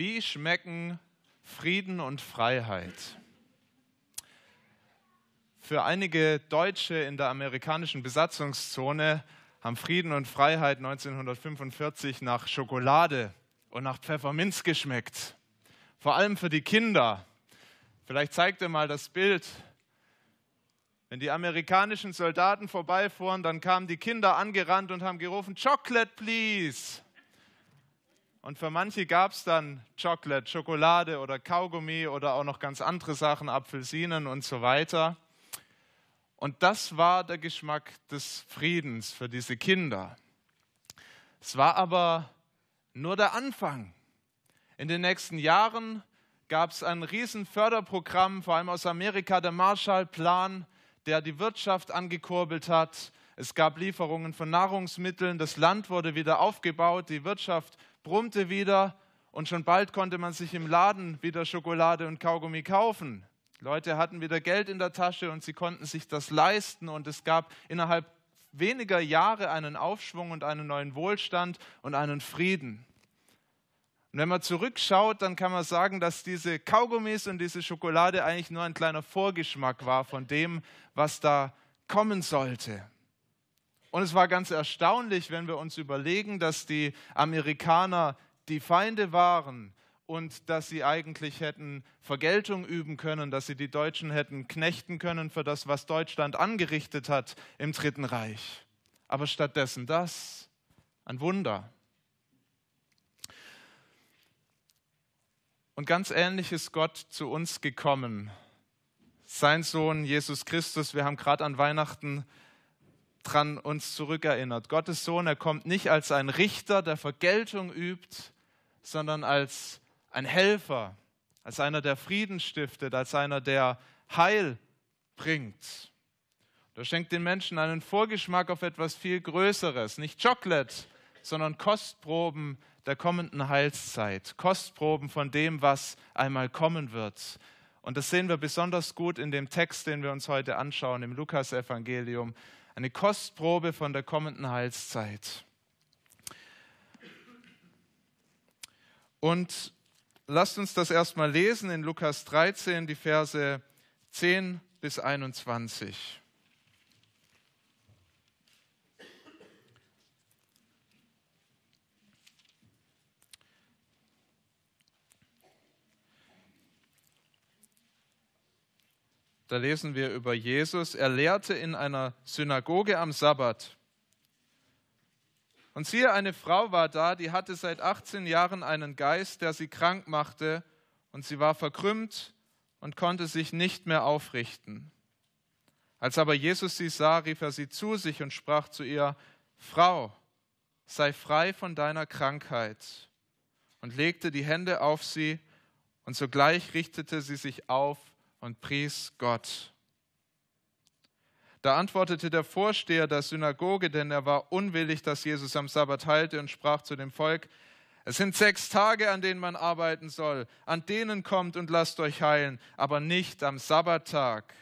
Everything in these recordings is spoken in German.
Wie schmecken Frieden und Freiheit? Für einige Deutsche in der amerikanischen Besatzungszone haben Frieden und Freiheit 1945 nach Schokolade und nach Pfefferminz geschmeckt. Vor allem für die Kinder. Vielleicht zeigt ihr mal das Bild. Wenn die amerikanischen Soldaten vorbeifuhren, dann kamen die Kinder angerannt und haben gerufen, Chocolate, please. Und für manche gab es dann Chocolate, Schokolade oder Kaugummi oder auch noch ganz andere Sachen, Apfelsinen und so weiter. Und das war der Geschmack des Friedens für diese Kinder. Es war aber nur der Anfang. In den nächsten Jahren gab es ein Riesenförderprogramm, vor allem aus Amerika, der Marshallplan, der die Wirtschaft angekurbelt hat. Es gab Lieferungen von Nahrungsmitteln, das Land wurde wieder aufgebaut, die Wirtschaft brummte wieder und schon bald konnte man sich im Laden wieder Schokolade und Kaugummi kaufen. Leute hatten wieder Geld in der Tasche und sie konnten sich das leisten und es gab innerhalb weniger Jahre einen Aufschwung und einen neuen Wohlstand und einen Frieden. Und wenn man zurückschaut, dann kann man sagen, dass diese Kaugummis und diese Schokolade eigentlich nur ein kleiner Vorgeschmack war von dem, was da kommen sollte. Und es war ganz erstaunlich, wenn wir uns überlegen, dass die Amerikaner die Feinde waren und dass sie eigentlich hätten Vergeltung üben können, dass sie die Deutschen hätten knechten können für das, was Deutschland angerichtet hat im Dritten Reich. Aber stattdessen das, ein Wunder. Und ganz ähnlich ist Gott zu uns gekommen. Sein Sohn Jesus Christus, wir haben gerade an Weihnachten dran uns zurückerinnert. Gottes Sohn, er kommt nicht als ein Richter, der Vergeltung übt, sondern als ein Helfer, als einer, der Frieden stiftet, als einer, der Heil bringt. Er schenkt den Menschen einen Vorgeschmack auf etwas viel Größeres, nicht Chocolate, sondern Kostproben der kommenden Heilszeit, Kostproben von dem, was einmal kommen wird. Und das sehen wir besonders gut in dem Text, den wir uns heute anschauen, im Lukasevangelium eine Kostprobe von der kommenden Heilszeit. Und lasst uns das erstmal lesen in Lukas 13, die Verse 10 bis 21. Da lesen wir über Jesus. Er lehrte in einer Synagoge am Sabbat. Und siehe, eine Frau war da, die hatte seit 18 Jahren einen Geist, der sie krank machte, und sie war verkrümmt und konnte sich nicht mehr aufrichten. Als aber Jesus sie sah, rief er sie zu sich und sprach zu ihr, Frau, sei frei von deiner Krankheit, und legte die Hände auf sie, und sogleich richtete sie sich auf und pries Gott. Da antwortete der Vorsteher der Synagoge, denn er war unwillig, dass Jesus am Sabbat heilte und sprach zu dem Volk, es sind sechs Tage, an denen man arbeiten soll. An denen kommt und lasst euch heilen, aber nicht am Sabbattag.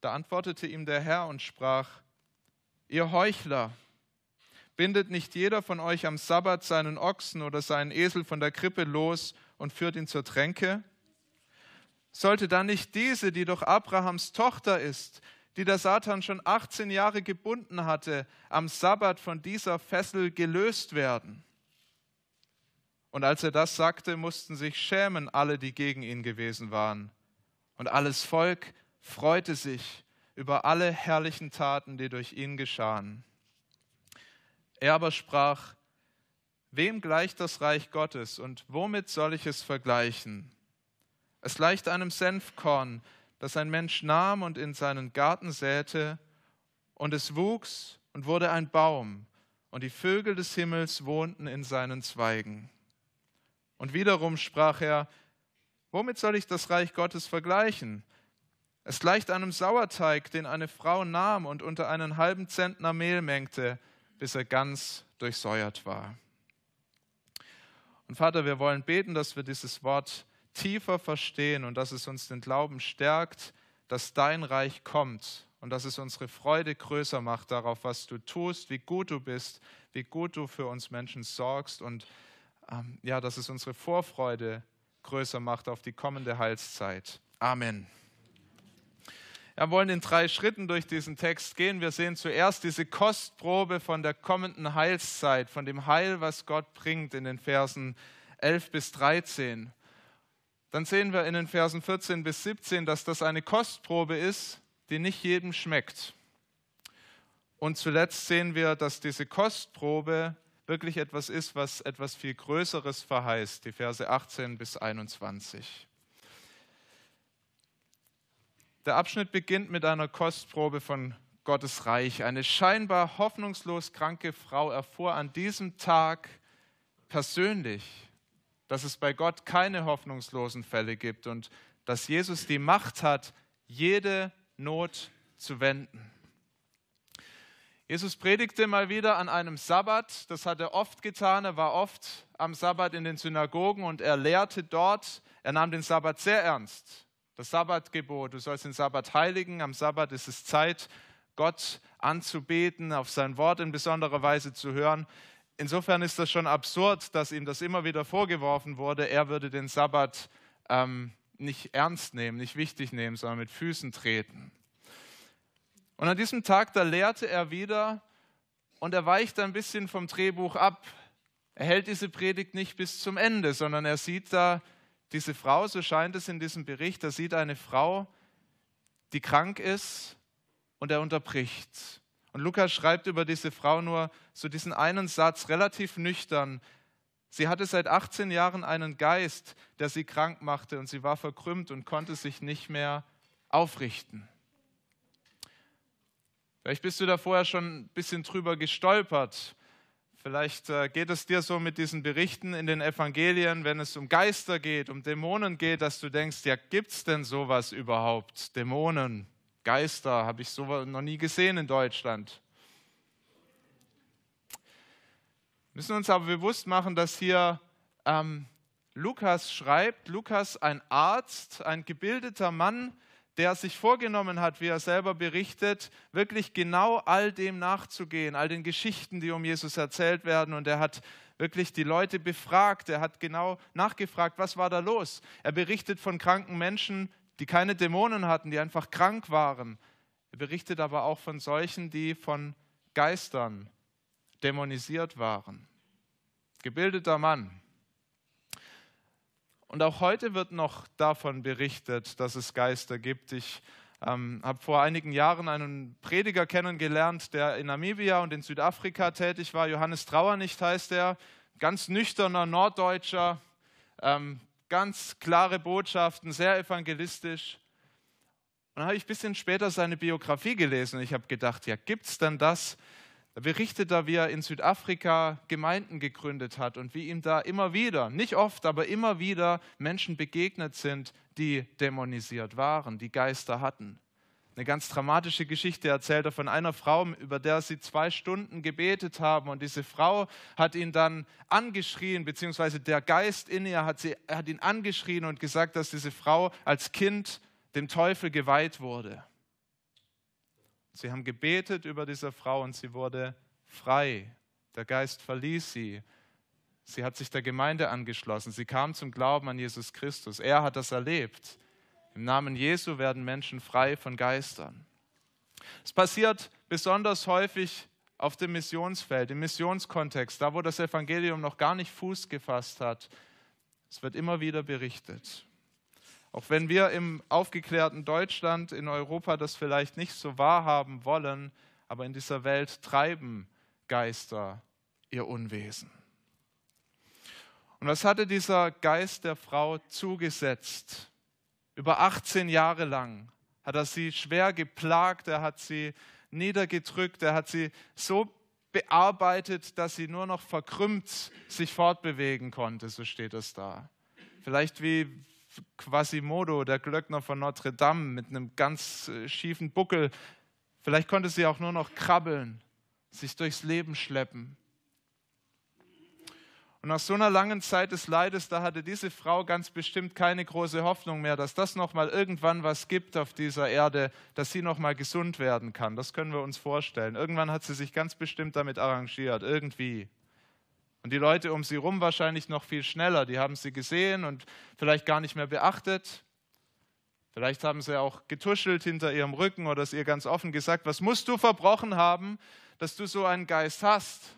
Da antwortete ihm der Herr und sprach, ihr Heuchler, bindet nicht jeder von euch am Sabbat seinen Ochsen oder seinen Esel von der Krippe los und führt ihn zur Tränke? Sollte dann nicht diese, die doch Abrahams Tochter ist, die der Satan schon 18 Jahre gebunden hatte, am Sabbat von dieser Fessel gelöst werden? Und als er das sagte, mussten sich schämen alle, die gegen ihn gewesen waren. Und alles Volk freute sich über alle herrlichen Taten, die durch ihn geschahen. Er aber sprach, Wem gleicht das Reich Gottes und womit soll ich es vergleichen? Es gleicht einem Senfkorn, das ein Mensch nahm und in seinen Garten säte, und es wuchs und wurde ein Baum, und die Vögel des Himmels wohnten in seinen Zweigen. Und wiederum sprach er, womit soll ich das Reich Gottes vergleichen? Es gleicht einem Sauerteig, den eine Frau nahm und unter einen halben Zentner Mehl mengte, bis er ganz durchsäuert war. Und Vater, wir wollen beten, dass wir dieses Wort tiefer verstehen und dass es uns den Glauben stärkt, dass dein Reich kommt und dass es unsere Freude größer macht darauf, was du tust, wie gut du bist, wie gut du für uns Menschen sorgst und ähm, ja, dass es unsere Vorfreude größer macht auf die kommende Heilszeit. Amen. Wir wollen in drei Schritten durch diesen Text gehen. Wir sehen zuerst diese Kostprobe von der kommenden Heilszeit, von dem Heil, was Gott bringt in den Versen 11 bis 13. Dann sehen wir in den Versen 14 bis 17, dass das eine Kostprobe ist, die nicht jedem schmeckt. Und zuletzt sehen wir, dass diese Kostprobe wirklich etwas ist, was etwas viel Größeres verheißt, die Verse 18 bis 21. Der Abschnitt beginnt mit einer Kostprobe von Gottes Reich. Eine scheinbar hoffnungslos kranke Frau erfuhr an diesem Tag persönlich, dass es bei Gott keine hoffnungslosen Fälle gibt und dass Jesus die Macht hat, jede Not zu wenden. Jesus predigte mal wieder an einem Sabbat, das hat er oft getan, er war oft am Sabbat in den Synagogen und er lehrte dort, er nahm den Sabbat sehr ernst. Das Sabbatgebot, du sollst den Sabbat heiligen, am Sabbat ist es Zeit, Gott anzubeten, auf sein Wort in besonderer Weise zu hören. Insofern ist das schon absurd, dass ihm das immer wieder vorgeworfen wurde, er würde den Sabbat ähm, nicht ernst nehmen, nicht wichtig nehmen, sondern mit Füßen treten. Und an diesem Tag, da lehrte er wieder und er weicht ein bisschen vom Drehbuch ab. Er hält diese Predigt nicht bis zum Ende, sondern er sieht da diese Frau, so scheint es in diesem Bericht, er sieht eine Frau, die krank ist und er unterbricht. Und Lukas schreibt über diese Frau nur so diesen einen Satz, relativ nüchtern. Sie hatte seit 18 Jahren einen Geist, der sie krank machte und sie war verkrümmt und konnte sich nicht mehr aufrichten. Vielleicht bist du da vorher schon ein bisschen drüber gestolpert. Vielleicht äh, geht es dir so mit diesen Berichten in den Evangelien, wenn es um Geister geht, um Dämonen geht, dass du denkst, ja, gibt es denn sowas überhaupt? Dämonen, Geister, habe ich so noch nie gesehen in Deutschland. Wir müssen uns aber bewusst machen, dass hier ähm, Lukas schreibt, Lukas ein Arzt, ein gebildeter Mann, der sich vorgenommen hat, wie er selber berichtet, wirklich genau all dem nachzugehen, all den Geschichten, die um Jesus erzählt werden. Und er hat wirklich die Leute befragt, er hat genau nachgefragt, was war da los. Er berichtet von kranken Menschen, die keine Dämonen hatten, die einfach krank waren. Er berichtet aber auch von solchen, die von Geistern dämonisiert waren. Gebildeter Mann. Und auch heute wird noch davon berichtet, dass es Geister gibt. Ich ähm, habe vor einigen Jahren einen Prediger kennengelernt, der in Namibia und in Südafrika tätig war. Johannes Trauernicht heißt er, ganz nüchterner Norddeutscher, ähm, ganz klare Botschaften, sehr evangelistisch. Und dann habe ich ein bisschen später seine Biografie gelesen und ich habe gedacht, ja, gibt es denn das? Da berichtet er, wie er in Südafrika Gemeinden gegründet hat und wie ihm da immer wieder, nicht oft, aber immer wieder Menschen begegnet sind, die dämonisiert waren, die Geister hatten. Eine ganz dramatische Geschichte erzählt er von einer Frau, über der sie zwei Stunden gebetet haben. Und diese Frau hat ihn dann angeschrien, beziehungsweise der Geist in ihr hat, sie, hat ihn angeschrien und gesagt, dass diese Frau als Kind dem Teufel geweiht wurde. Sie haben gebetet über diese Frau und sie wurde frei. Der Geist verließ sie. Sie hat sich der Gemeinde angeschlossen. Sie kam zum Glauben an Jesus Christus. Er hat das erlebt. Im Namen Jesu werden Menschen frei von Geistern. Es passiert besonders häufig auf dem Missionsfeld, im Missionskontext, da wo das Evangelium noch gar nicht Fuß gefasst hat. Es wird immer wieder berichtet. Auch wenn wir im aufgeklärten Deutschland, in Europa das vielleicht nicht so wahrhaben wollen, aber in dieser Welt treiben Geister ihr Unwesen. Und was hatte dieser Geist der Frau zugesetzt? Über 18 Jahre lang hat er sie schwer geplagt, er hat sie niedergedrückt, er hat sie so bearbeitet, dass sie nur noch verkrümmt sich fortbewegen konnte, so steht es da. Vielleicht wie Quasimodo, der Glöckner von Notre Dame, mit einem ganz äh, schiefen Buckel. Vielleicht konnte sie auch nur noch krabbeln, sich durchs Leben schleppen. Und nach so einer langen Zeit des Leides, da hatte diese Frau ganz bestimmt keine große Hoffnung mehr, dass das nochmal irgendwann was gibt auf dieser Erde, dass sie nochmal gesund werden kann. Das können wir uns vorstellen. Irgendwann hat sie sich ganz bestimmt damit arrangiert, irgendwie. Und die Leute um sie rum wahrscheinlich noch viel schneller. Die haben sie gesehen und vielleicht gar nicht mehr beachtet. Vielleicht haben sie auch getuschelt hinter ihrem Rücken oder es ihr ganz offen gesagt, was musst du verbrochen haben, dass du so einen Geist hast?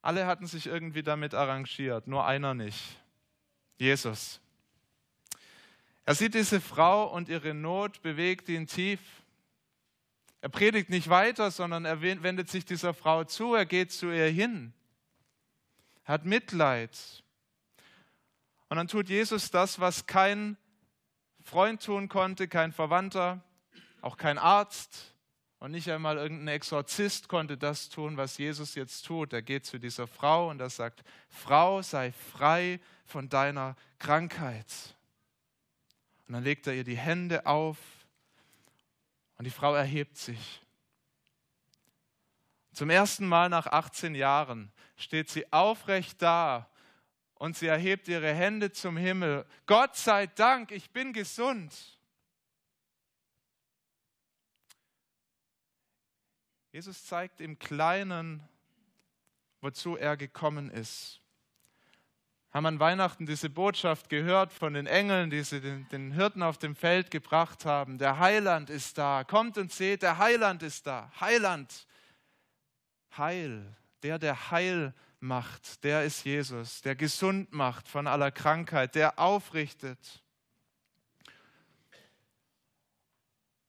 Alle hatten sich irgendwie damit arrangiert, nur einer nicht. Jesus. Er sieht diese Frau und ihre Not bewegt ihn tief. Er predigt nicht weiter, sondern er wendet sich dieser Frau zu, er geht zu ihr hin. Hat Mitleid. Und dann tut Jesus das, was kein Freund tun konnte, kein Verwandter, auch kein Arzt und nicht einmal irgendein Exorzist konnte das tun, was Jesus jetzt tut. Er geht zu dieser Frau und er sagt, Frau, sei frei von deiner Krankheit. Und dann legt er ihr die Hände auf und die Frau erhebt sich. Zum ersten Mal nach 18 Jahren steht sie aufrecht da und sie erhebt ihre Hände zum Himmel. Gott sei Dank, ich bin gesund. Jesus zeigt im Kleinen, wozu er gekommen ist. Haben an Weihnachten diese Botschaft gehört von den Engeln, die sie den, den Hirten auf dem Feld gebracht haben. Der Heiland ist da. Kommt und seht, der Heiland ist da. Heiland. Heil. Der, der Heil macht, der ist Jesus, der gesund macht von aller Krankheit, der aufrichtet.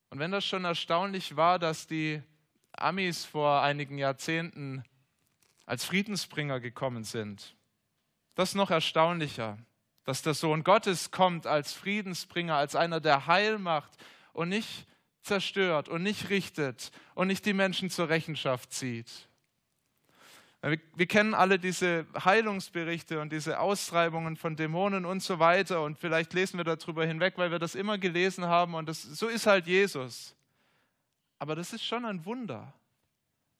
Und wenn das schon erstaunlich war, dass die Amis vor einigen Jahrzehnten als Friedensbringer gekommen sind, das ist noch erstaunlicher, dass der Sohn Gottes kommt als Friedensbringer, als einer, der Heil macht und nicht zerstört und nicht richtet und nicht die Menschen zur Rechenschaft zieht. Wir, wir, kennen alle diese Heilungsberichte und diese Austreibungen von Dämonen und so weiter und vielleicht lesen wir darüber hinweg, weil wir das immer gelesen haben und das, so ist halt Jesus. Aber das ist schon ein Wunder,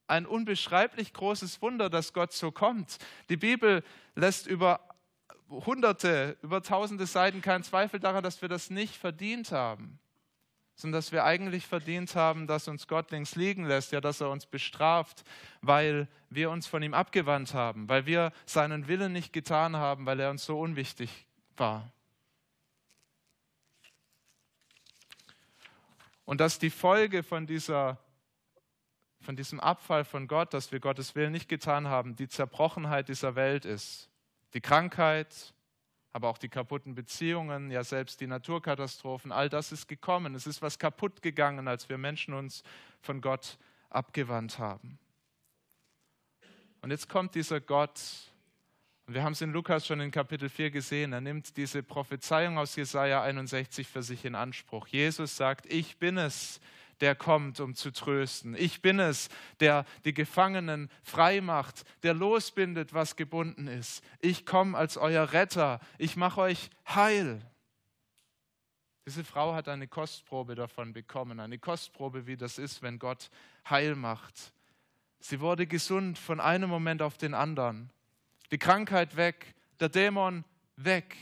ein unbeschreiblich großes Wunder, dass Gott so kommt. Die Bibel lässt über hunderte, über tausende Seiten keinen Zweifel daran, dass wir das nicht verdient haben sondern dass wir eigentlich verdient haben, dass uns Gott links liegen lässt, ja, dass er uns bestraft, weil wir uns von ihm abgewandt haben, weil wir seinen Willen nicht getan haben, weil er uns so unwichtig war. Und dass die Folge von, dieser, von diesem Abfall von Gott, dass wir Gottes Willen nicht getan haben, die Zerbrochenheit dieser Welt ist. Die Krankheit, aber auch die kaputten Beziehungen, ja selbst die Naturkatastrophen, all das ist gekommen. Es ist was kaputt gegangen, als wir Menschen uns von Gott abgewandt haben. Und jetzt kommt dieser Gott, und wir haben es in Lukas schon in Kapitel 4 gesehen, er nimmt diese Prophezeiung aus Jesaja 61 für sich in Anspruch. Jesus sagt, ich bin es, der kommt, um zu trösten. Ich bin es, der die Gefangenen frei macht, der losbindet, was gebunden ist. Ich komme als euer Retter. Ich mache euch heil. Diese Frau hat eine Kostprobe davon bekommen, eine Kostprobe, wie das ist, wenn Gott heil macht. Sie wurde gesund von einem Moment auf den anderen. Die Krankheit weg, der Dämon weg.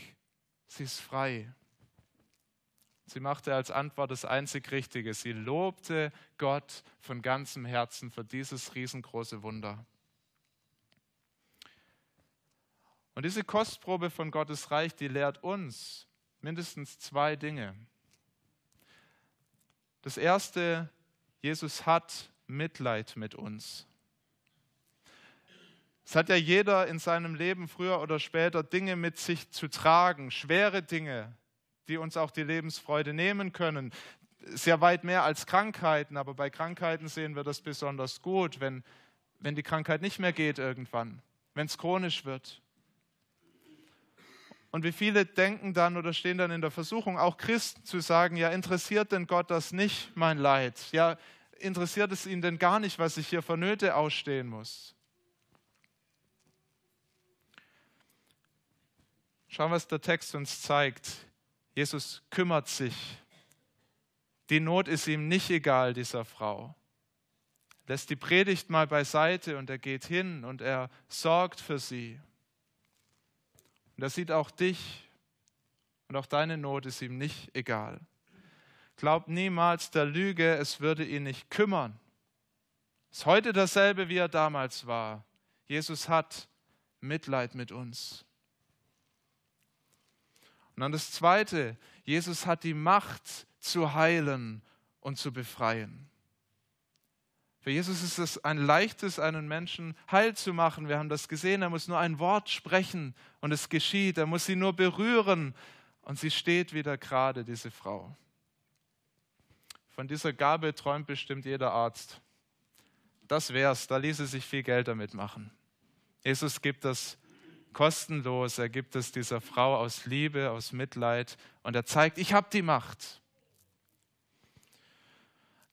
Sie ist frei. Sie machte als Antwort das einzig Richtige. Sie lobte Gott von ganzem Herzen für dieses riesengroße Wunder. Und diese Kostprobe von Gottes Reich, die lehrt uns mindestens zwei Dinge. Das erste, Jesus hat Mitleid mit uns. Es hat ja jeder in seinem Leben früher oder später Dinge mit sich zu tragen, schwere Dinge, die uns auch die Lebensfreude nehmen können. Sehr weit mehr als Krankheiten, aber bei Krankheiten sehen wir das besonders gut, wenn, wenn die Krankheit nicht mehr geht irgendwann, wenn es chronisch wird. Und wie viele denken dann oder stehen dann in der Versuchung, auch Christen zu sagen, ja, interessiert denn Gott das nicht, mein Leid? Ja, interessiert es ihn denn gar nicht, was ich hier für Nöte ausstehen muss? Schauen, was der Text uns zeigt. Jesus kümmert sich. Die Not ist ihm nicht egal, dieser Frau. Lässt die Predigt mal beiseite und er geht hin und er sorgt für sie. Und er sieht auch dich und auch deine Not ist ihm nicht egal. Glaub niemals der Lüge, es würde ihn nicht kümmern. Ist heute dasselbe, wie er damals war. Jesus hat Mitleid mit uns. Und dann das Zweite, Jesus hat die Macht zu heilen und zu befreien. Für Jesus ist es ein leichtes, einen Menschen heil zu machen. Wir haben das gesehen. Er muss nur ein Wort sprechen und es geschieht. Er muss sie nur berühren und sie steht wieder gerade, diese Frau. Von dieser Gabe träumt bestimmt jeder Arzt. Das wär's, da ließe sich viel Geld damit machen. Jesus gibt das kostenlos, er gibt es dieser Frau aus Liebe, aus Mitleid und er zeigt, ich habe die Macht.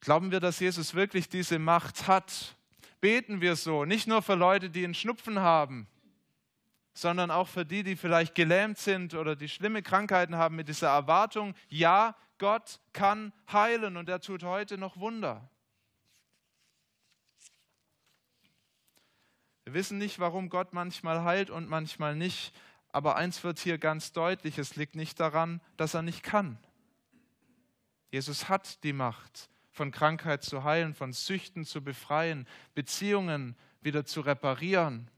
Glauben wir, dass Jesus wirklich diese Macht hat? Beten wir so, nicht nur für Leute, die einen Schnupfen haben, sondern auch für die, die vielleicht gelähmt sind oder die schlimme Krankheiten haben, mit dieser Erwartung, ja, Gott kann heilen und er tut heute noch Wunder. Wir wissen nicht, warum Gott manchmal heilt und manchmal nicht, aber eins wird hier ganz deutlich, es liegt nicht daran, dass er nicht kann. Jesus hat die Macht von Krankheit zu heilen, von Süchten zu befreien, Beziehungen wieder zu reparieren.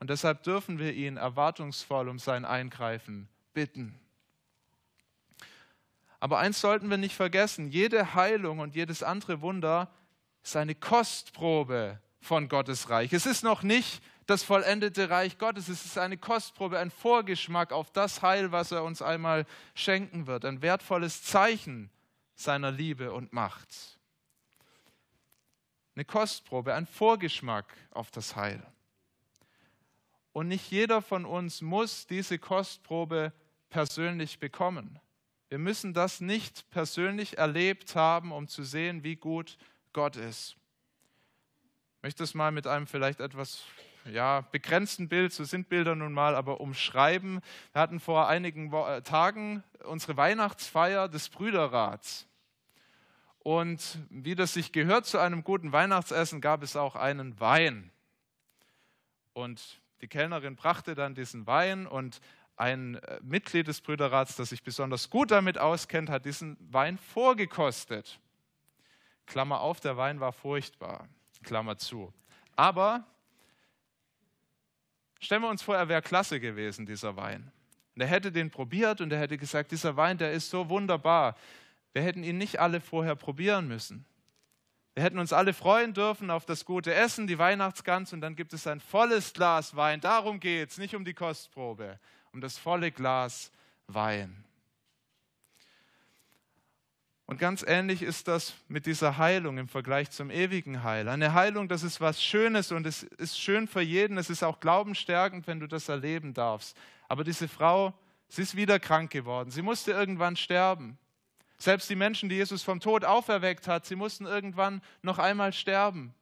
Und deshalb dürfen wir ihn erwartungsvoll um sein Eingreifen bitten. Aber eins sollten wir nicht vergessen, jede Heilung und jedes andere Wunder ist eine Kostprobe von Gottes Reich. Es ist noch nicht das vollendete Reich Gottes, es ist eine Kostprobe, ein Vorgeschmack auf das Heil, was er uns einmal schenken wird, ein wertvolles Zeichen seiner Liebe und Macht. Eine Kostprobe, ein Vorgeschmack auf das Heil. Und nicht jeder von uns muss diese Kostprobe persönlich bekommen. Wir müssen das nicht persönlich erlebt haben, um zu sehen, wie gut Gott ist. Möchte es mal mit einem vielleicht etwas ja, begrenzten Bild, so sind Bilder nun mal, aber umschreiben. Wir hatten vor einigen äh, Tagen unsere Weihnachtsfeier des Brüderrats. Und wie das sich gehört zu einem guten Weihnachtsessen, gab es auch einen Wein. Und die Kellnerin brachte dann diesen Wein und ein äh, Mitglied des Brüderrats, das sich besonders gut damit auskennt, hat diesen Wein vorgekostet. Klammer auf, der Wein war furchtbar. Klammer zu. Aber stellen wir uns vor, er wäre klasse gewesen, dieser Wein. Und er hätte den probiert und er hätte gesagt, dieser Wein, der ist so wunderbar. Wir hätten ihn nicht alle vorher probieren müssen. Wir hätten uns alle freuen dürfen auf das gute Essen, die Weihnachtsgans und dann gibt es ein volles Glas Wein. Darum geht es, nicht um die Kostprobe, um das volle Glas Wein. Und ganz ähnlich ist das mit dieser Heilung im Vergleich zum ewigen Heil. Eine Heilung, das ist was Schönes und es ist schön für jeden. Es ist auch glaubensstärkend, wenn du das erleben darfst. Aber diese Frau, sie ist wieder krank geworden. Sie musste irgendwann sterben. Selbst die Menschen, die Jesus vom Tod auferweckt hat, sie mussten irgendwann noch einmal sterben.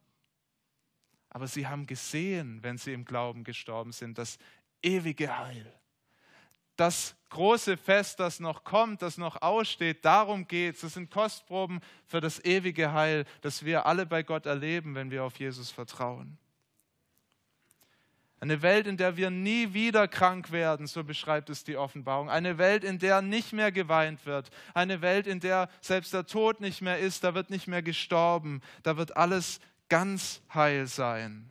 Aber sie haben gesehen, wenn sie im Glauben gestorben sind, das ewige Heil. Das große Fest, das noch kommt, das noch aussteht, darum geht es. Das sind Kostproben für das ewige Heil, das wir alle bei Gott erleben, wenn wir auf Jesus vertrauen. Eine Welt, in der wir nie wieder krank werden, so beschreibt es die Offenbarung. Eine Welt, in der nicht mehr geweint wird. Eine Welt, in der selbst der Tod nicht mehr ist, da wird nicht mehr gestorben. Da wird alles ganz heil sein.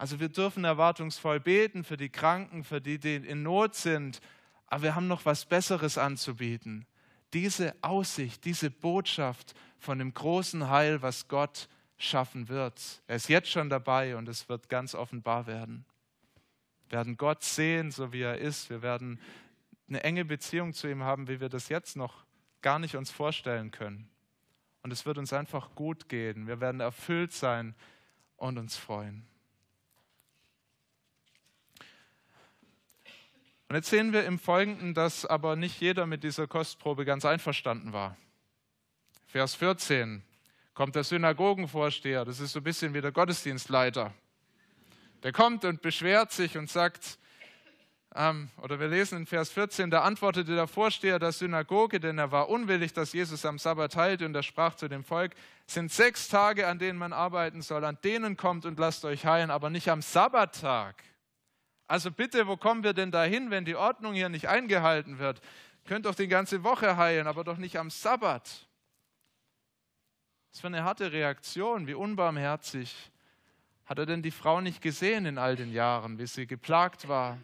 Also wir dürfen erwartungsvoll beten für die Kranken, für die, die in Not sind. Aber wir haben noch was Besseres anzubieten. Diese Aussicht, diese Botschaft von dem großen Heil, was Gott schaffen wird. Er ist jetzt schon dabei und es wird ganz offenbar werden. Wir werden Gott sehen, so wie er ist. Wir werden eine enge Beziehung zu ihm haben, wie wir das jetzt noch gar nicht uns vorstellen können. Und es wird uns einfach gut gehen. Wir werden erfüllt sein und uns freuen. Und jetzt sehen wir im Folgenden, dass aber nicht jeder mit dieser Kostprobe ganz einverstanden war. Vers 14 kommt der Synagogenvorsteher, das ist so ein bisschen wie der Gottesdienstleiter. Der kommt und beschwert sich und sagt, ähm, oder wir lesen in Vers 14, da antwortete der Vorsteher der Synagoge, denn er war unwillig, dass Jesus am Sabbat heilte, und er sprach zu dem Volk, sind sechs Tage, an denen man arbeiten soll, an denen kommt und lasst euch heilen, aber nicht am Sabbattag. Also bitte, wo kommen wir denn dahin, wenn die Ordnung hier nicht eingehalten wird? Könnt doch die ganze Woche heilen, aber doch nicht am Sabbat. Was für eine harte Reaktion, wie unbarmherzig. Hat er denn die Frau nicht gesehen in all den Jahren, wie sie geplagt war?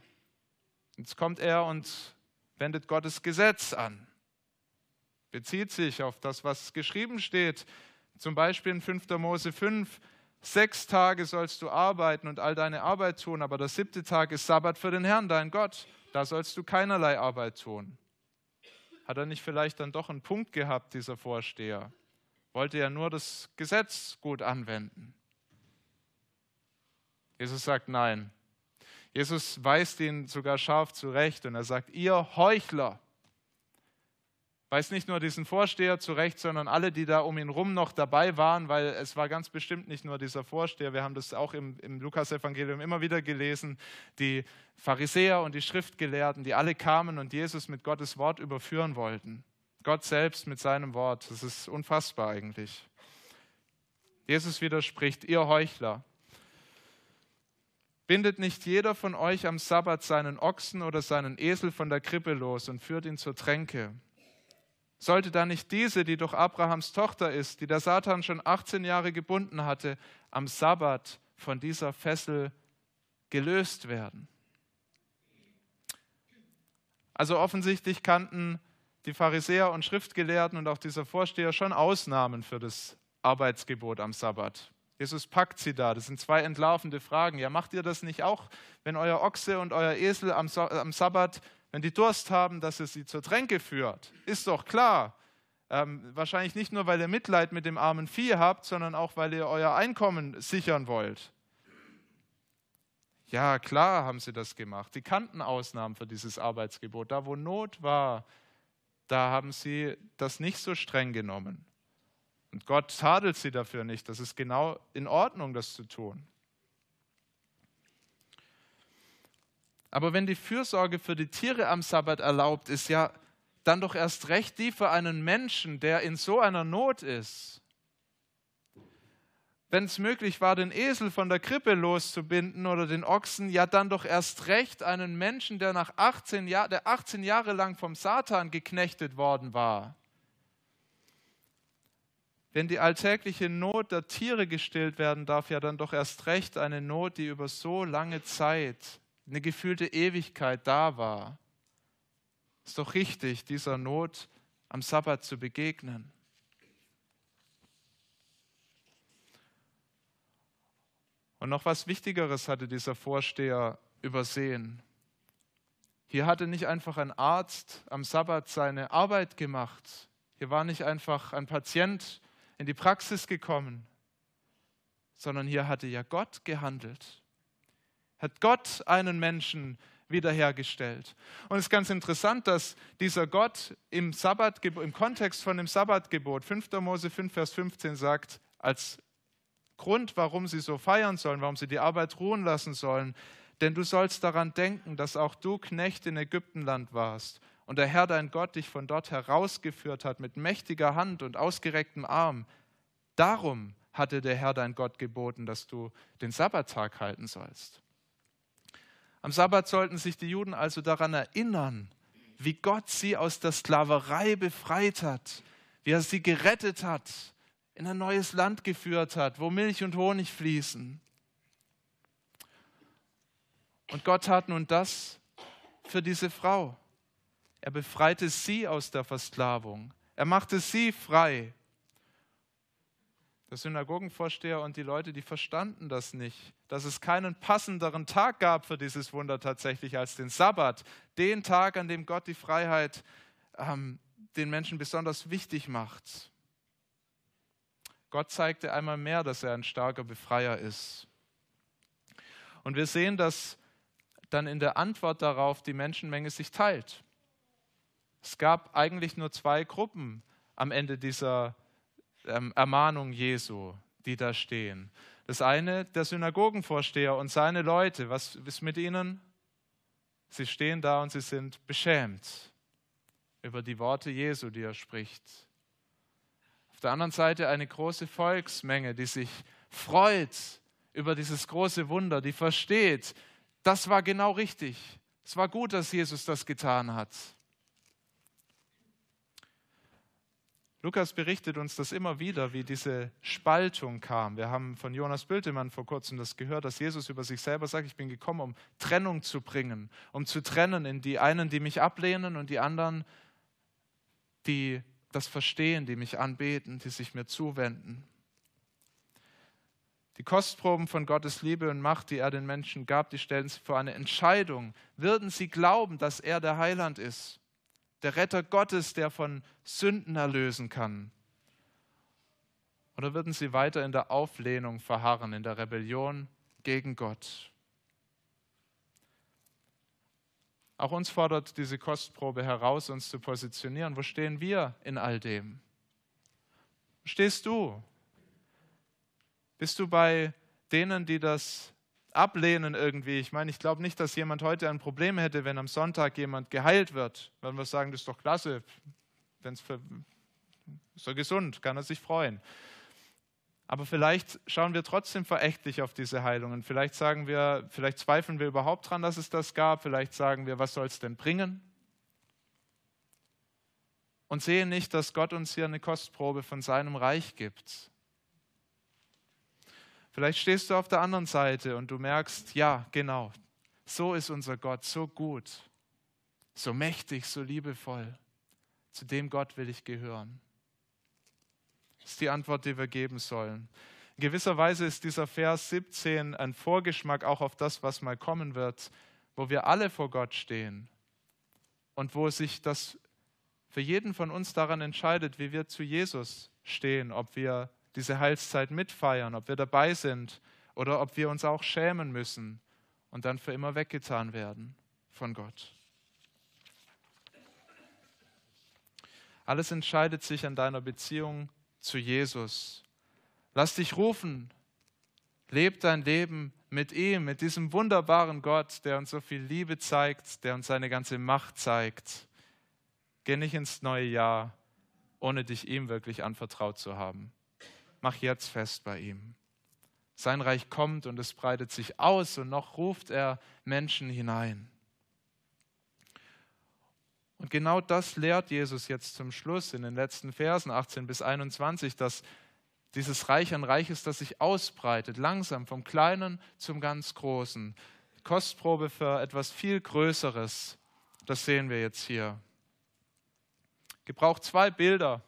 Jetzt kommt er und wendet Gottes Gesetz an, bezieht sich auf das, was geschrieben steht, zum Beispiel in 5. Mose 5, Sechs Tage sollst du arbeiten und all deine Arbeit tun, aber der siebte Tag ist Sabbat für den Herrn, dein Gott. Da sollst du keinerlei Arbeit tun. Hat er nicht vielleicht dann doch einen Punkt gehabt, dieser Vorsteher? Wollte ja nur das Gesetz gut anwenden. Jesus sagt nein. Jesus weist ihn sogar scharf zurecht und er sagt, ihr Heuchler, weist nicht nur diesen Vorsteher zurecht, sondern alle, die da um ihn rum noch dabei waren, weil es war ganz bestimmt nicht nur dieser Vorsteher, wir haben das auch im, im Lukas-Evangelium immer wieder gelesen, die Pharisäer und die Schriftgelehrten, die alle kamen und Jesus mit Gottes Wort überführen wollten. Gott selbst mit seinem Wort. Das ist unfassbar eigentlich. Jesus widerspricht, ihr Heuchler. Bindet nicht jeder von euch am Sabbat seinen Ochsen oder seinen Esel von der Krippe los und führt ihn zur Tränke? Sollte da nicht diese, die doch Abrahams Tochter ist, die der Satan schon 18 Jahre gebunden hatte, am Sabbat von dieser Fessel gelöst werden? Also offensichtlich kannten die Pharisäer und Schriftgelehrten und auch dieser Vorsteher schon Ausnahmen für das Arbeitsgebot am Sabbat. Jesus packt sie da. Das sind zwei entlarvende Fragen. Ja, macht ihr das nicht auch, wenn euer Ochse und euer Esel am, Sabbat wenn die Durst haben, dass er sie zur Tränke führt. Ist doch klar. Ähm, wahrscheinlich nicht nur, weil ihr Mitleid mit dem armen Vieh habt, sondern auch, weil ihr euer Einkommen sichern wollt. Ja, klar haben sie das gemacht. Sie kannten Ausnahmen für dieses Arbeitsgebot. Da, wo Not war, da haben sie das nicht so streng genommen. Und Gott tadelt sie dafür nicht. Das ist genau in Ordnung, das zu tun. Aber wenn die Fürsorge für die Tiere am Sabbat erlaubt ist, ja, dann doch erst recht die für einen Menschen, der in so einer Not ist. Wenn es möglich war, den Esel von der Krippe loszubinden oder den Ochsen, ja dann doch erst recht einen Menschen, der nach 18 Jahr, der 18 Jahre lang vom Satan geknechtet worden war. Wenn die alltägliche Not der Tiere gestillt werden darf, ja dann doch erst recht eine Not, die über so lange Zeit eine gefühlte Ewigkeit da war. Ist doch richtig, dieser Not am Sabbat zu begegnen. Und noch was Wichtigeres hatte dieser Vorsteher übersehen. Hier hatte nicht einfach ein Arzt am Sabbat seine Arbeit gemacht. Hier war nicht einfach ein Patient in die Praxis gekommen, sondern hier hatte ja Gott gehandelt hat Gott einen Menschen wiederhergestellt. Und es ist ganz interessant, dass dieser Gott im, Sabbat, im Kontext von dem Sabbatgebot, 5. Mose 5, Vers 15 sagt, als Grund, warum sie so feiern sollen, warum sie die Arbeit ruhen lassen sollen, denn du sollst daran denken, dass auch du Knecht in Ägyptenland warst und der Herr dein Gott dich von dort herausgeführt hat mit mächtiger Hand und ausgerecktem Arm. Darum hatte der Herr dein Gott geboten, dass du den Sabbattag halten sollst. Am Sabbat sollten sich die Juden also daran erinnern, wie Gott sie aus der Sklaverei befreit hat, wie er sie gerettet hat, in ein neues Land geführt hat, wo Milch und Honig fließen. Und Gott tat nun das für diese Frau. Er befreite sie aus der Versklavung. Er machte sie frei. Der Synagogenvorsteher und die Leute, die verstanden das nicht, dass es keinen passenderen Tag gab für dieses Wunder tatsächlich als den Sabbat, den Tag, an dem Gott die Freiheit ähm, den Menschen besonders wichtig macht. Gott zeigte einmal mehr, dass er ein starker Befreier ist. Und wir sehen, dass dann in der Antwort darauf die Menschenmenge sich teilt. Es gab eigentlich nur zwei Gruppen am Ende dieser ähm, Ermahnung Jesu, die da stehen. Das eine, der Synagogenvorsteher und seine Leute, was ist mit ihnen? Sie stehen da und sie sind beschämt über die Worte Jesu, die er spricht. Auf der anderen Seite eine große Volksmenge, die sich freut über dieses große Wunder, die versteht, das war genau richtig. Es war gut, dass Jesus das getan hat. Lukas berichtet uns das immer wieder, wie diese Spaltung kam. Wir haben von Jonas Bültemann vor kurzem das gehört, dass Jesus über sich selber sagt, ich bin gekommen, um Trennung zu bringen, um zu trennen in die einen, die mich ablehnen und die anderen, die das verstehen, die mich anbeten, die sich mir zuwenden. Die Kostproben von Gottes Liebe und Macht, die er den Menschen gab, die stellen sie vor eine Entscheidung. Würden sie glauben, dass er der Heiland ist? Der Retter Gottes, der von Sünden erlösen kann? Oder würden sie weiter in der Auflehnung verharren, in der Rebellion gegen Gott? Auch uns fordert diese Kostprobe heraus, uns zu positionieren. Wo stehen wir in all dem? Wo stehst du? Bist du bei denen, die das ablehnen irgendwie. Ich meine, ich glaube nicht, dass jemand heute ein Problem hätte, wenn am Sonntag jemand geheilt wird. Wenn wir sagen, das ist doch klasse, wenn es ist er gesund, kann er sich freuen. Aber vielleicht schauen wir trotzdem verächtlich auf diese Heilungen. Vielleicht sagen wir, vielleicht zweifeln wir überhaupt daran, dass es das gab. Vielleicht sagen wir, was soll es denn bringen? Und sehen nicht, dass Gott uns hier eine Kostprobe von seinem Reich gibt. Vielleicht stehst du auf der anderen Seite und du merkst, ja, genau, so ist unser Gott, so gut, so mächtig, so liebevoll. Zu dem Gott will ich gehören. Das ist die Antwort, die wir geben sollen. In gewisser Weise ist dieser Vers 17 ein Vorgeschmack auch auf das, was mal kommen wird, wo wir alle vor Gott stehen und wo sich das für jeden von uns daran entscheidet, wie wir zu Jesus stehen, ob wir diese Heilszeit mitfeiern, ob wir dabei sind oder ob wir uns auch schämen müssen und dann für immer weggetan werden von Gott. Alles entscheidet sich an deiner Beziehung zu Jesus. Lass dich rufen. Leb dein Leben mit ihm, mit diesem wunderbaren Gott, der uns so viel Liebe zeigt, der uns seine ganze Macht zeigt. Geh nicht ins neue Jahr, ohne dich ihm wirklich anvertraut zu haben mach jetzt fest bei ihm. Sein Reich kommt und es breitet sich aus und noch ruft er Menschen hinein. Und genau das lehrt Jesus jetzt zum Schluss in den letzten Versen 18 bis 21, dass dieses Reich ein Reich ist, das sich ausbreitet, langsam vom Kleinen zum ganz Großen. Kostprobe für etwas viel Größeres, das sehen wir jetzt hier. Gebraucht zwei Bilder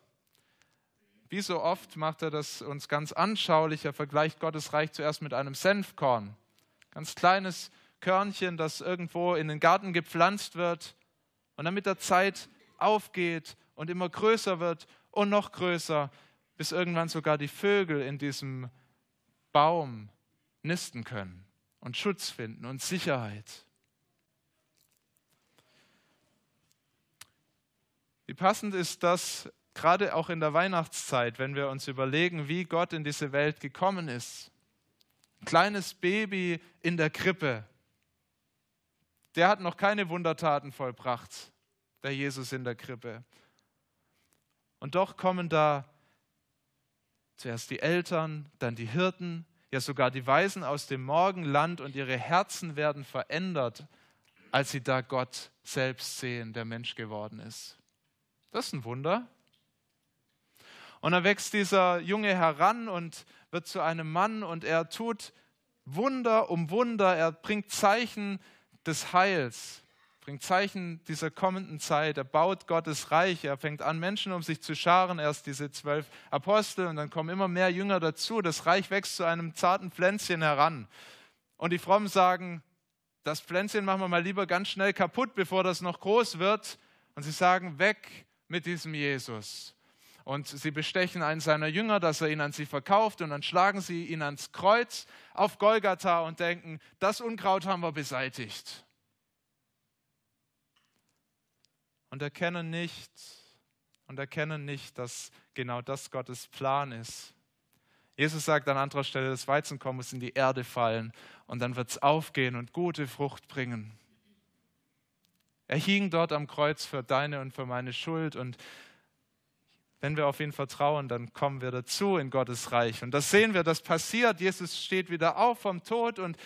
wie so oft macht er das uns ganz anschaulich. Er vergleicht Gottes Reich zuerst mit einem Senfkorn. Ganz kleines Körnchen, das irgendwo in den Garten gepflanzt wird und dann mit der Zeit aufgeht und immer größer wird und noch größer, bis irgendwann sogar die Vögel in diesem Baum nisten können und Schutz finden und Sicherheit. Wie passend ist das gerade auch in der Weihnachtszeit, wenn wir uns überlegen, wie Gott in diese Welt gekommen ist. Ein kleines Baby in der Krippe, der hat noch keine Wundertaten vollbracht, der Jesus in der Krippe. Und doch kommen da zuerst die Eltern, dann die Hirten, ja sogar die Weisen aus dem Morgenland und ihre Herzen werden verändert, als sie da Gott selbst sehen, der Mensch geworden ist. Das ist ein Wunder. Und dann wächst dieser Junge heran und wird zu einem Mann und er tut Wunder um Wunder. Er bringt Zeichen des Heils, bringt Zeichen dieser kommenden Zeit. Er baut Gottes Reich. Er fängt an, Menschen um sich zu scharen. Erst diese zwölf Apostel und dann kommen immer mehr Jünger dazu. Das Reich wächst zu einem zarten Pflänzchen heran. Und die Frommen sagen, das Pflänzchen machen wir mal lieber ganz schnell kaputt, bevor das noch groß wird. Und sie sagen, weg mit diesem Jesus. Und sie bestechen einen seiner Jünger, dass er ihn an sie verkauft. Und dann schlagen sie ihn ans Kreuz auf Golgatha und denken, das Unkraut haben wir beseitigt. Und erkennen nicht, und erkennen nicht, dass genau das Gottes Plan ist. Jesus sagt an anderer Stelle, das Weizenkorn muss in die Erde fallen und dann wird es aufgehen und gute Frucht bringen. Er hing dort am Kreuz für deine und für meine Schuld und wenn wir auf ihn vertrauen, dann kommen wir dazu in Gottes Reich. Und das sehen wir, das passiert. Jesus steht wieder auf vom Tod und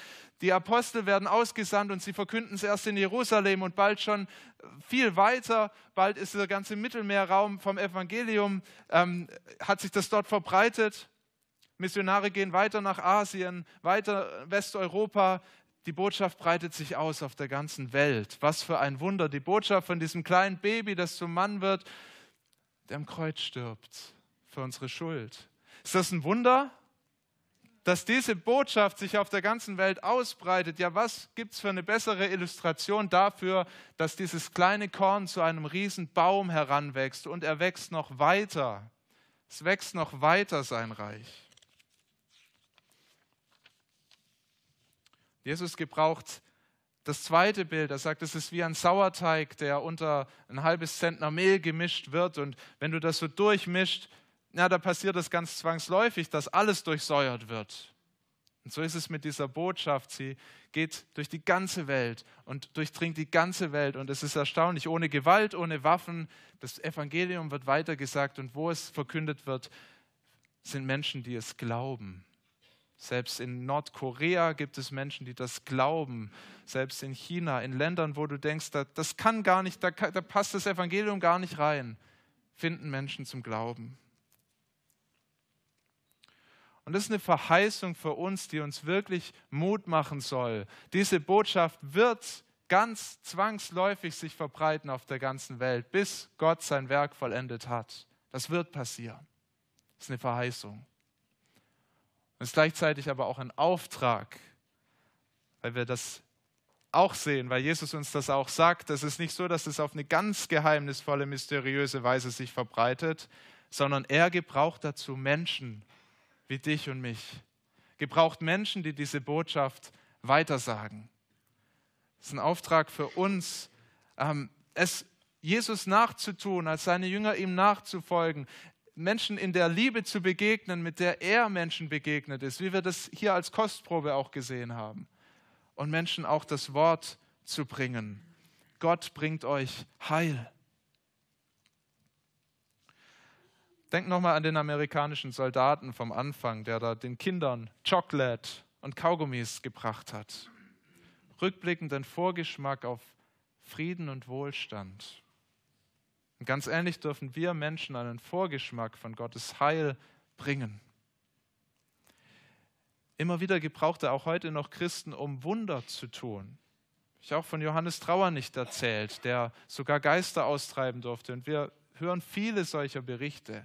die Apostel werden ausgesandt und sie verkünden es erst in Jerusalem und bald schon viel weiter. Bald ist der ganze Mittelmeerraum vom Evangelium, ähm, hat sich das dort verbreitet. Missionare gehen weiter nach Asien, weiter Westeuropa. Die Botschaft breitet sich aus auf der ganzen Welt. Was für ein Wunder. Die Botschaft von diesem kleinen Baby, das zum Mann wird, der am Kreuz stirbt für unsere Schuld. Ist das ein Wunder? Dass diese Botschaft sich auf der ganzen Welt ausbreitet, ja, was gibt es für eine bessere Illustration dafür, dass dieses kleine Korn zu einem riesen Baum heranwächst und er wächst noch weiter. Es wächst noch weiter sein Reich. Jesus gebraucht das zweite Bild, er sagt, es ist wie ein Sauerteig, der unter ein halbes Zentner Mehl gemischt wird. Und wenn du das so durchmischt, ja, da passiert es ganz zwangsläufig, dass alles durchsäuert wird. Und so ist es mit dieser Botschaft. Sie geht durch die ganze Welt und durchdringt die ganze Welt. Und es ist erstaunlich, ohne Gewalt, ohne Waffen. Das Evangelium wird weitergesagt und wo es verkündet wird, sind Menschen, die es glauben. Selbst in Nordkorea gibt es Menschen, die das glauben. Selbst in China, in Ländern, wo du denkst, das kann gar nicht, da, da passt das Evangelium gar nicht rein, finden Menschen zum Glauben. Und das ist eine Verheißung für uns, die uns wirklich Mut machen soll. Diese Botschaft wird ganz zwangsläufig sich verbreiten auf der ganzen Welt, bis Gott sein Werk vollendet hat. Das wird passieren. Das ist eine Verheißung. Und ist gleichzeitig aber auch ein Auftrag, weil wir das auch sehen, weil Jesus uns das auch sagt. Es ist nicht so, dass es auf eine ganz geheimnisvolle, mysteriöse Weise sich verbreitet, sondern er gebraucht dazu Menschen wie dich und mich. Gebraucht Menschen, die diese Botschaft weitersagen. Es ist ein Auftrag für uns, ähm, es Jesus nachzutun, als seine Jünger ihm nachzufolgen, Menschen in der Liebe zu begegnen, mit der er Menschen begegnet ist, wie wir das hier als Kostprobe auch gesehen haben. Und Menschen auch das Wort zu bringen. Gott bringt euch Heil. Denkt nochmal an den amerikanischen Soldaten vom Anfang, der da den Kindern Chocolate und Kaugummis gebracht hat. Rückblickend ein Vorgeschmack auf Frieden und Wohlstand. Und ganz ähnlich dürfen wir Menschen einen Vorgeschmack von Gottes Heil bringen. Immer wieder gebraucht er auch heute noch Christen, um Wunder zu tun. Ich auch von Johannes Trauer nicht erzählt, der sogar Geister austreiben durfte. Und wir hören viele solcher Berichte.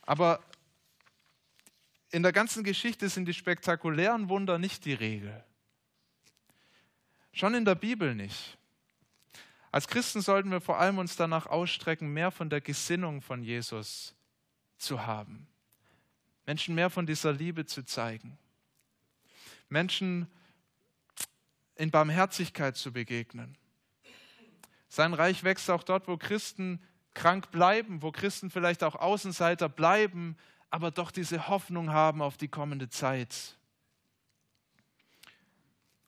Aber in der ganzen Geschichte sind die spektakulären Wunder nicht die Regel. Schon in der Bibel nicht. Als Christen sollten wir vor allem uns danach ausstrecken, mehr von der Gesinnung von Jesus zu haben. Menschen mehr von dieser Liebe zu zeigen. Menschen in Barmherzigkeit zu begegnen. Sein Reich wächst auch dort, wo Christen krank bleiben, wo Christen vielleicht auch Außenseiter bleiben, aber doch diese Hoffnung haben auf die kommende Zeit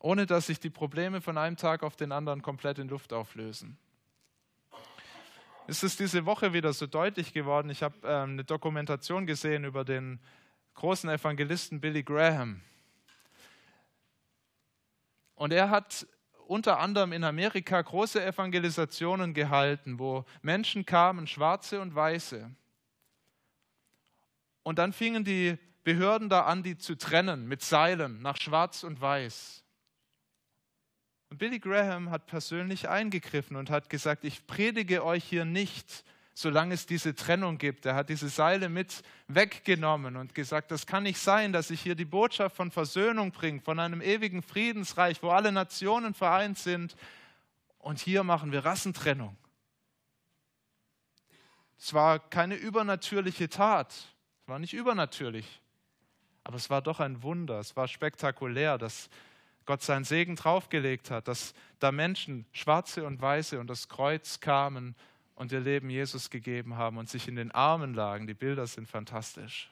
ohne dass sich die Probleme von einem Tag auf den anderen komplett in Luft auflösen. Es ist diese Woche wieder so deutlich geworden. Ich habe ähm, eine Dokumentation gesehen über den großen Evangelisten Billy Graham. Und er hat unter anderem in Amerika große Evangelisationen gehalten, wo Menschen kamen, schwarze und weiße. Und dann fingen die Behörden da an, die zu trennen mit Seilen nach schwarz und weiß. Und Billy Graham hat persönlich eingegriffen und hat gesagt, ich predige euch hier nicht, solange es diese Trennung gibt. Er hat diese Seile mit weggenommen und gesagt, das kann nicht sein, dass ich hier die Botschaft von Versöhnung bringe, von einem ewigen Friedensreich, wo alle Nationen vereint sind. Und hier machen wir Rassentrennung. Es war keine übernatürliche Tat, es war nicht übernatürlich, aber es war doch ein Wunder, es war spektakulär, dass Gott seinen Segen draufgelegt hat, dass da Menschen, schwarze und weiße, und das Kreuz kamen und ihr Leben Jesus gegeben haben und sich in den Armen lagen. Die Bilder sind fantastisch.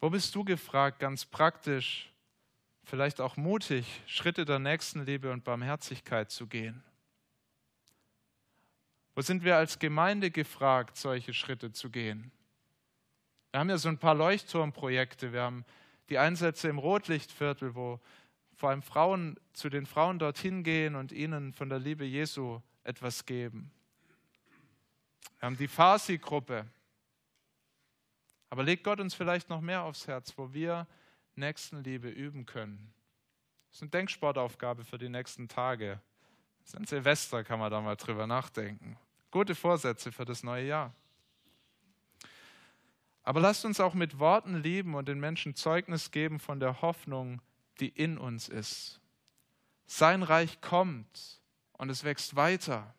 Wo bist du gefragt, ganz praktisch, vielleicht auch mutig, Schritte der Nächstenliebe und Barmherzigkeit zu gehen? Wo sind wir als Gemeinde gefragt, solche Schritte zu gehen? Wir haben ja so ein paar Leuchtturmprojekte. Wir haben die Einsätze im Rotlichtviertel, wo vor allem Frauen zu den Frauen dorthin gehen und ihnen von der Liebe Jesu etwas geben. Wir haben die Farsi-Gruppe. Aber legt Gott uns vielleicht noch mehr aufs Herz, wo wir Nächstenliebe üben können. Das ist eine Denksportaufgabe für die nächsten Tage. Das ist ein Silvester, kann man da mal drüber nachdenken. Gute Vorsätze für das neue Jahr. Aber lasst uns auch mit Worten lieben und den Menschen Zeugnis geben von der Hoffnung, die in uns ist. Sein Reich kommt und es wächst weiter.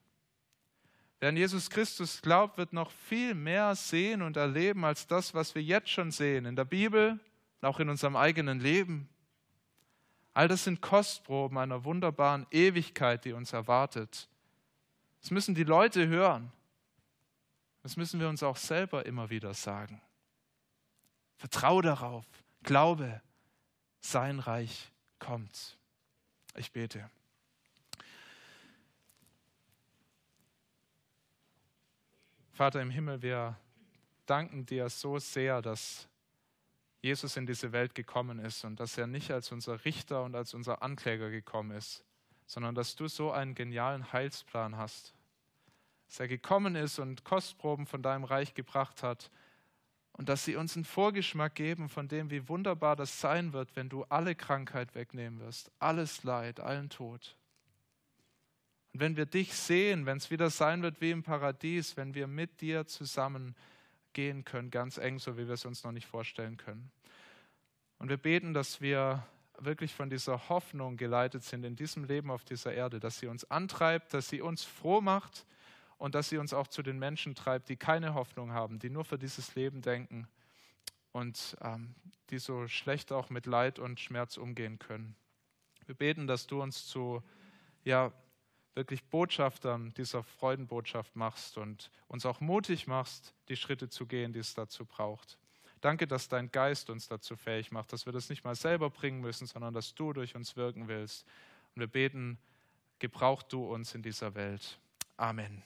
Wer an Jesus Christus glaubt, wird noch viel mehr sehen und erleben als das, was wir jetzt schon sehen, in der Bibel und auch in unserem eigenen Leben. All das sind Kostproben einer wunderbaren Ewigkeit, die uns erwartet. Das müssen die Leute hören. Das müssen wir uns auch selber immer wieder sagen. Vertrau darauf, glaube, sein Reich kommt. Ich bete. Vater im Himmel, wir danken dir so sehr, dass Jesus in diese Welt gekommen ist und dass er nicht als unser Richter und als unser Ankläger gekommen ist, sondern dass du so einen genialen Heilsplan hast. Dass er gekommen ist und Kostproben von deinem Reich gebracht hat, und dass sie uns einen Vorgeschmack geben von dem, wie wunderbar das sein wird, wenn du alle Krankheit wegnehmen wirst, alles Leid, allen Tod. Und wenn wir dich sehen, wenn es wieder sein wird wie im Paradies, wenn wir mit dir zusammen gehen können, ganz eng, so wie wir es uns noch nicht vorstellen können. Und wir beten, dass wir wirklich von dieser Hoffnung geleitet sind in diesem Leben auf dieser Erde, dass sie uns antreibt, dass sie uns froh macht, und dass sie uns auch zu den Menschen treibt, die keine Hoffnung haben, die nur für dieses Leben denken und ähm, die so schlecht auch mit Leid und Schmerz umgehen können. Wir beten, dass du uns zu ja, wirklich Botschaftern dieser Freudenbotschaft machst und uns auch mutig machst, die Schritte zu gehen, die es dazu braucht. Danke, dass dein Geist uns dazu fähig macht, dass wir das nicht mal selber bringen müssen, sondern dass du durch uns wirken willst. Und wir beten, gebrauch du uns in dieser Welt. Amen.